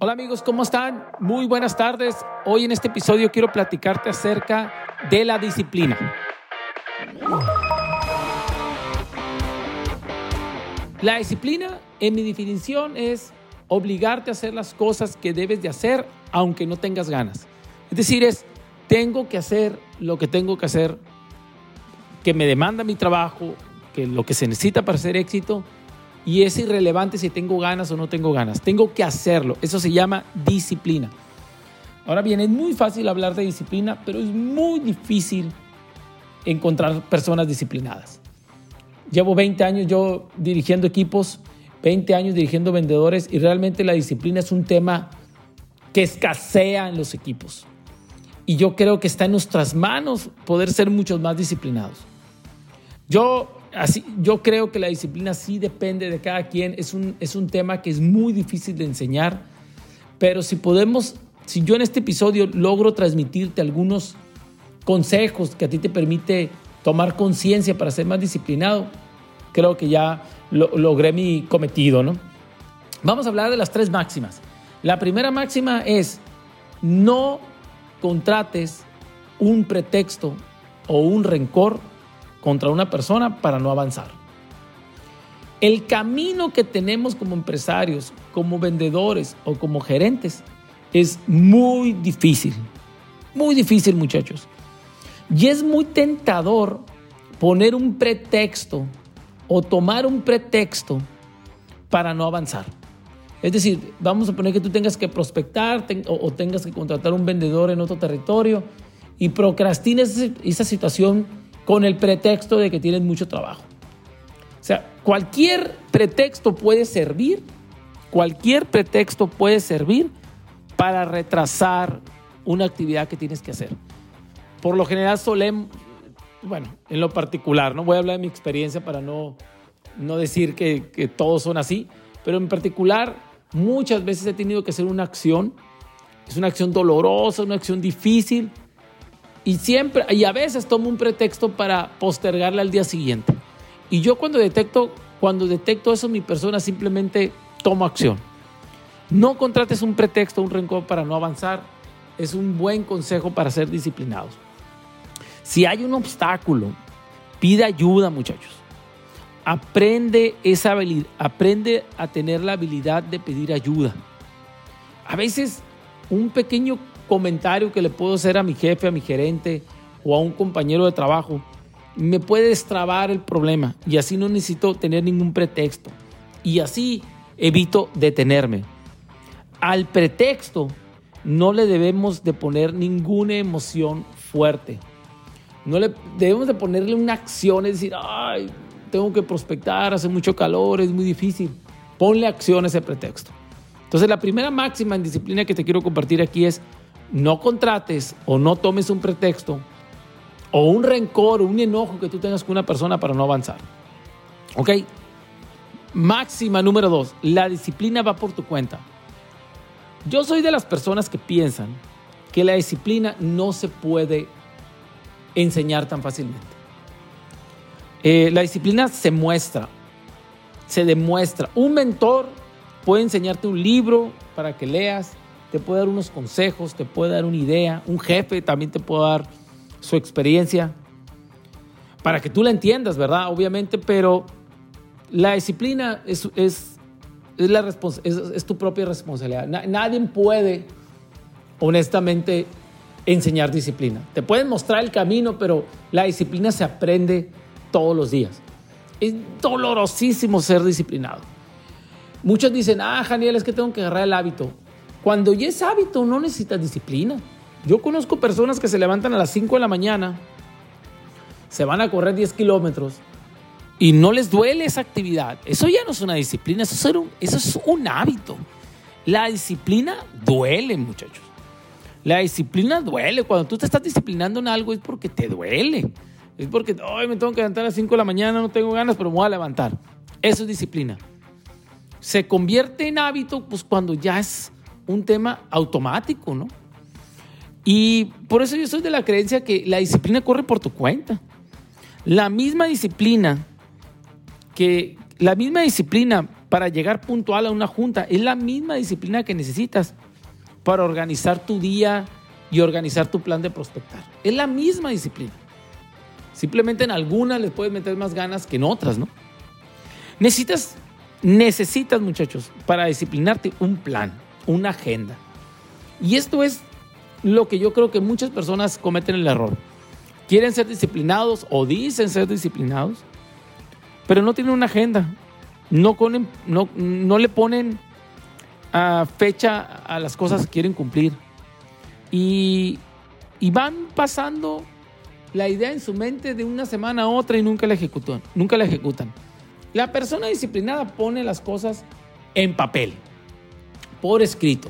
Hola amigos, ¿cómo están? Muy buenas tardes. Hoy en este episodio quiero platicarte acerca de la disciplina. La disciplina, en mi definición, es obligarte a hacer las cosas que debes de hacer aunque no tengas ganas. Es decir, es tengo que hacer lo que tengo que hacer, que me demanda mi trabajo, que lo que se necesita para ser éxito y es irrelevante si tengo ganas o no tengo ganas. Tengo que hacerlo. Eso se llama disciplina. Ahora bien, es muy fácil hablar de disciplina, pero es muy difícil encontrar personas disciplinadas. Llevo 20 años yo dirigiendo equipos, 20 años dirigiendo vendedores y realmente la disciplina es un tema que escasea en los equipos. Y yo creo que está en nuestras manos poder ser muchos más disciplinados. Yo así, yo creo que la disciplina sí depende de cada quien. Es un, es un tema que es muy difícil de enseñar, pero si podemos, si yo en este episodio logro transmitirte algunos consejos que a ti te permite tomar conciencia para ser más disciplinado, creo que ya logré mi cometido, ¿no? Vamos a hablar de las tres máximas. La primera máxima es no contrates un pretexto o un rencor contra una persona para no avanzar. El camino que tenemos como empresarios, como vendedores o como gerentes es muy difícil. Muy difícil, muchachos. Y es muy tentador poner un pretexto o tomar un pretexto para no avanzar. Es decir, vamos a poner que tú tengas que prospectar o, tengas que contratar un vendedor en otro territorio y procrastines esa situación con el pretexto de que tienen mucho trabajo. O sea, cualquier pretexto puede servir, cualquier pretexto puede servir para retrasar una actividad que tienes que hacer. Por lo general solemos, bueno, en lo particular, no voy a hablar de mi experiencia para no, no decir que, que todos son así, pero en particular muchas veces he tenido que hacer una acción, es una acción dolorosa, una acción difícil, y siempre, y a veces tomo un pretexto para postergarla al día siguiente. Y yo cuando detecto, cuando detecto eso, mi persona simplemente tomo acción. No contrates un pretexto, un rencor para no avanzar. Es un buen consejo para ser disciplinados. Si hay un obstáculo, pide ayuda, muchachos. Aprende esa habilidad, aprende a tener la habilidad de pedir ayuda. A veces un pequeño comentario que le puedo hacer a mi jefe, a mi gerente o a un compañero de trabajo, me puede destrabar el problema y así no necesito tener ningún pretexto. Y así evito detenerme. Al pretexto no le debemos de poner ninguna emoción fuerte. No le debemos de ponerle una acción, es decir, ay, tengo que prospectar, hace mucho calor, es muy difícil. Ponle acción a ese pretexto. Entonces la primera máxima en disciplina que te quiero compartir aquí es no contrates o no tomes un pretexto o un rencor o un enojo que tú tengas con una persona para no avanzar. ¿Ok? Máxima número dos, la disciplina va por tu cuenta. Yo soy de las personas que piensan que la disciplina no se puede enseñar tan fácilmente. Eh, la disciplina se muestra, se demuestra. Un mentor puede enseñarte un libro para que leas, te puede dar unos consejos, te puede dar una idea, un jefe también te puede dar su experiencia, para que tú la entiendas, ¿verdad? Obviamente, pero la disciplina es, es, es la es, tu propia responsabilidad. nadie puede, honestamente, enseñar disciplina. Te pueden mostrar el camino, pero la disciplina se aprende todos los días. Es dolorosísimo ser disciplinado. Muchos dicen, ah, Janiel, es que tengo que agarrar el hábito. Cuando ya es hábito, no necesitas disciplina. Yo conozco personas que se levantan a las 5 de la mañana, se van a correr 10 kilómetros y no les duele esa actividad. Eso ya no es una disciplina, eso es un, hábito. La disciplina duele, muchachos. La disciplina duele. Cuando tú te estás disciplinando en algo es porque te duele. Es porque, hoy me tengo que levantar a las 5 de la mañana, no tengo ganas, pero me voy a levantar. Eso es disciplina. Se convierte en hábito pues cuando ya es un tema automático, ¿no? Y por eso yo soy de la creencia que la disciplina corre por tu cuenta. La misma disciplina que la misma disciplina para llegar puntual a una junta. Es la misma disciplina que necesitas para organizar tu día y organizar tu plan de prospectar. Es la misma disciplina. Simplemente en algunas les puedes meter más ganas que en otras, ¿no? Necesitas, necesitas, muchachos, para disciplinarte un plan, una agenda. Y esto es lo que yo creo que muchas personas cometen el error. Quieren ser disciplinados o dicen ser disciplinados, pero no tienen una agenda. No, no, no le ponen a fecha a las cosas que quieren cumplir. Y, y van pasando la idea en su mente de una semana a otra y nunca la ejecutan. Nunca la ejecutan. La persona disciplinada pone las cosas en papel, por escrito,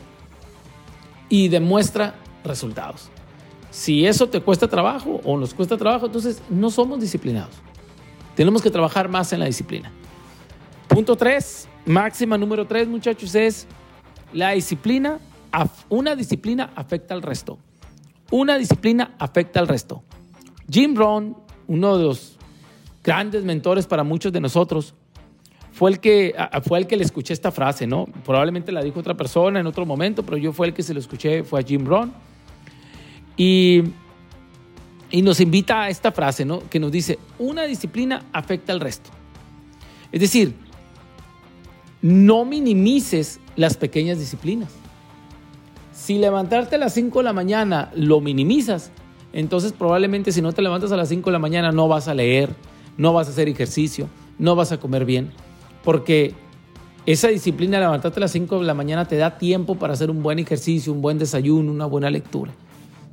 y demuestra resultados. Si eso te cuesta trabajo o nos cuesta trabajo, entonces no somos disciplinados. Tenemos que trabajar más en la disciplina. Punto 3, máxima número 3, muchachos, es la disciplina. Una disciplina afecta al resto. Una disciplina afecta al resto. Jim Brown, uno de los grandes mentores para muchos de nosotros, fue el que, fue el que le escuché esta frase, ¿no? Probablemente la dijo otra persona en otro momento, pero yo fue el que se lo escuché, fue a Jim Brown. Y, y nos invita a esta frase, ¿no? Que nos dice, una disciplina afecta al resto. Es decir, no minimices las pequeñas disciplinas. Si levantarte a las 5 de la mañana lo minimizas, entonces probablemente si no te levantas a las 5 de la mañana no vas a leer, no vas a hacer ejercicio, no vas a comer bien, porque esa disciplina levantarte a las 5 de la mañana te da tiempo para hacer un buen ejercicio, un buen desayuno, una buena lectura.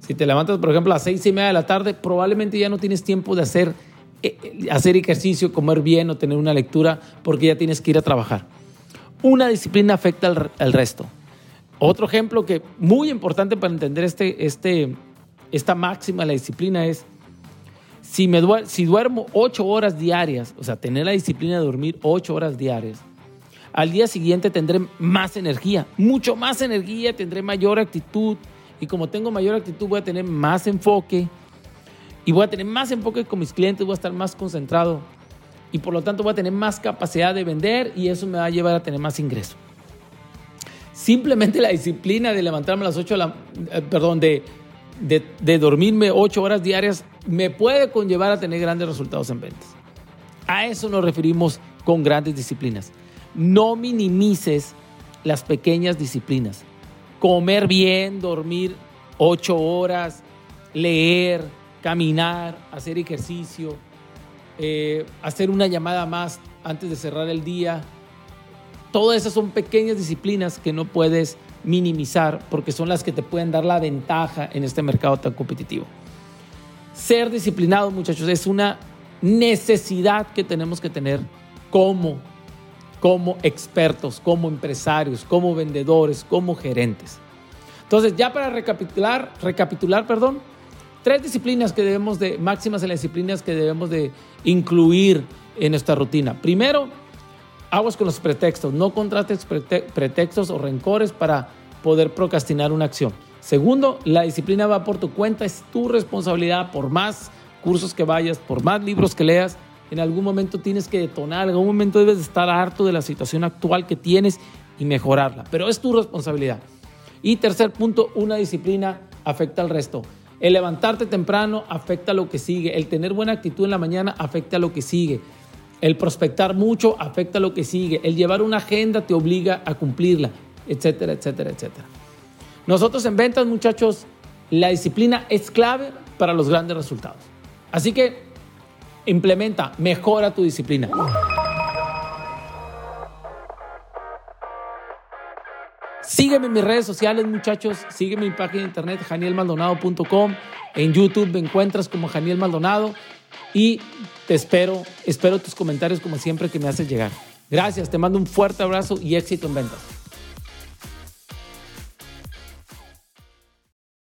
Si te levantas, por ejemplo, a las 6 y media de la tarde, probablemente ya no tienes tiempo de hacer, eh, eh, hacer ejercicio, comer bien o tener una lectura, porque ya tienes que ir a trabajar. Una disciplina afecta al, al resto. Otro ejemplo que muy importante para entender este, este, esta máxima de la disciplina es, si, me si duermo ocho horas diarias, o sea, tener la disciplina de dormir ocho horas diarias, al día siguiente tendré más energía, mucho más energía, tendré mayor actitud y como tengo mayor actitud voy a tener más enfoque y voy a tener más enfoque con mis clientes, voy a estar más concentrado y por lo tanto voy a tener más capacidad de vender y eso me va a llevar a tener más ingreso. Simplemente la disciplina de levantarme a las 8 de la, eh, perdón, de de, dormirme ocho horas diarias me puede conllevar a tener grandes resultados en ventas. A eso nos referimos con grandes disciplinas. No minimices las pequeñas disciplinas. Comer bien, dormir ocho horas, leer, caminar, hacer ejercicio, eh, hacer una llamada más antes de cerrar el día. Todas esas son pequeñas disciplinas que no puedes minimizar porque son las que te pueden dar la ventaja en este mercado tan competitivo. Ser disciplinado, muchachos, es una necesidad que tenemos que tener como, como expertos, como empresarios, como vendedores, como gerentes. Entonces, ya para recapitular, recapitular, perdón, tres disciplinas que debemos de, máximas en las disciplinas que debemos de incluir en nuestra rutina. Primero, aguas con los pretextos. No contrates pretextos o rencores para poder procrastinar una acción. Segundo, la disciplina va por tu cuenta, es tu responsabilidad. Por más cursos que vayas, por más libros que leas, en algún momento tienes que detonar, en algún momento debes estar harto de la situación actual que tienes y mejorarla. Pero es tu responsabilidad. Y tercer punto, una disciplina afecta al resto. El levantarte temprano afecta a lo que sigue. El tener buena actitud en la mañana afecta a lo que sigue. El prospectar mucho afecta lo que sigue. El llevar una agenda te obliga a cumplirla, etcétera, etcétera, etcétera. Nosotros en ventas, muchachos, la disciplina es clave para los grandes resultados. Así que implementa, mejora tu disciplina. Sígueme en mis redes sociales, muchachos. Sígueme en mi página de internet, janielmaldonado.com. En YouTube me encuentras como Janiel Maldonado. Y te espero, espero tus comentarios como siempre que me haces llegar. Gracias, te mando un fuerte abrazo y éxito en ventas.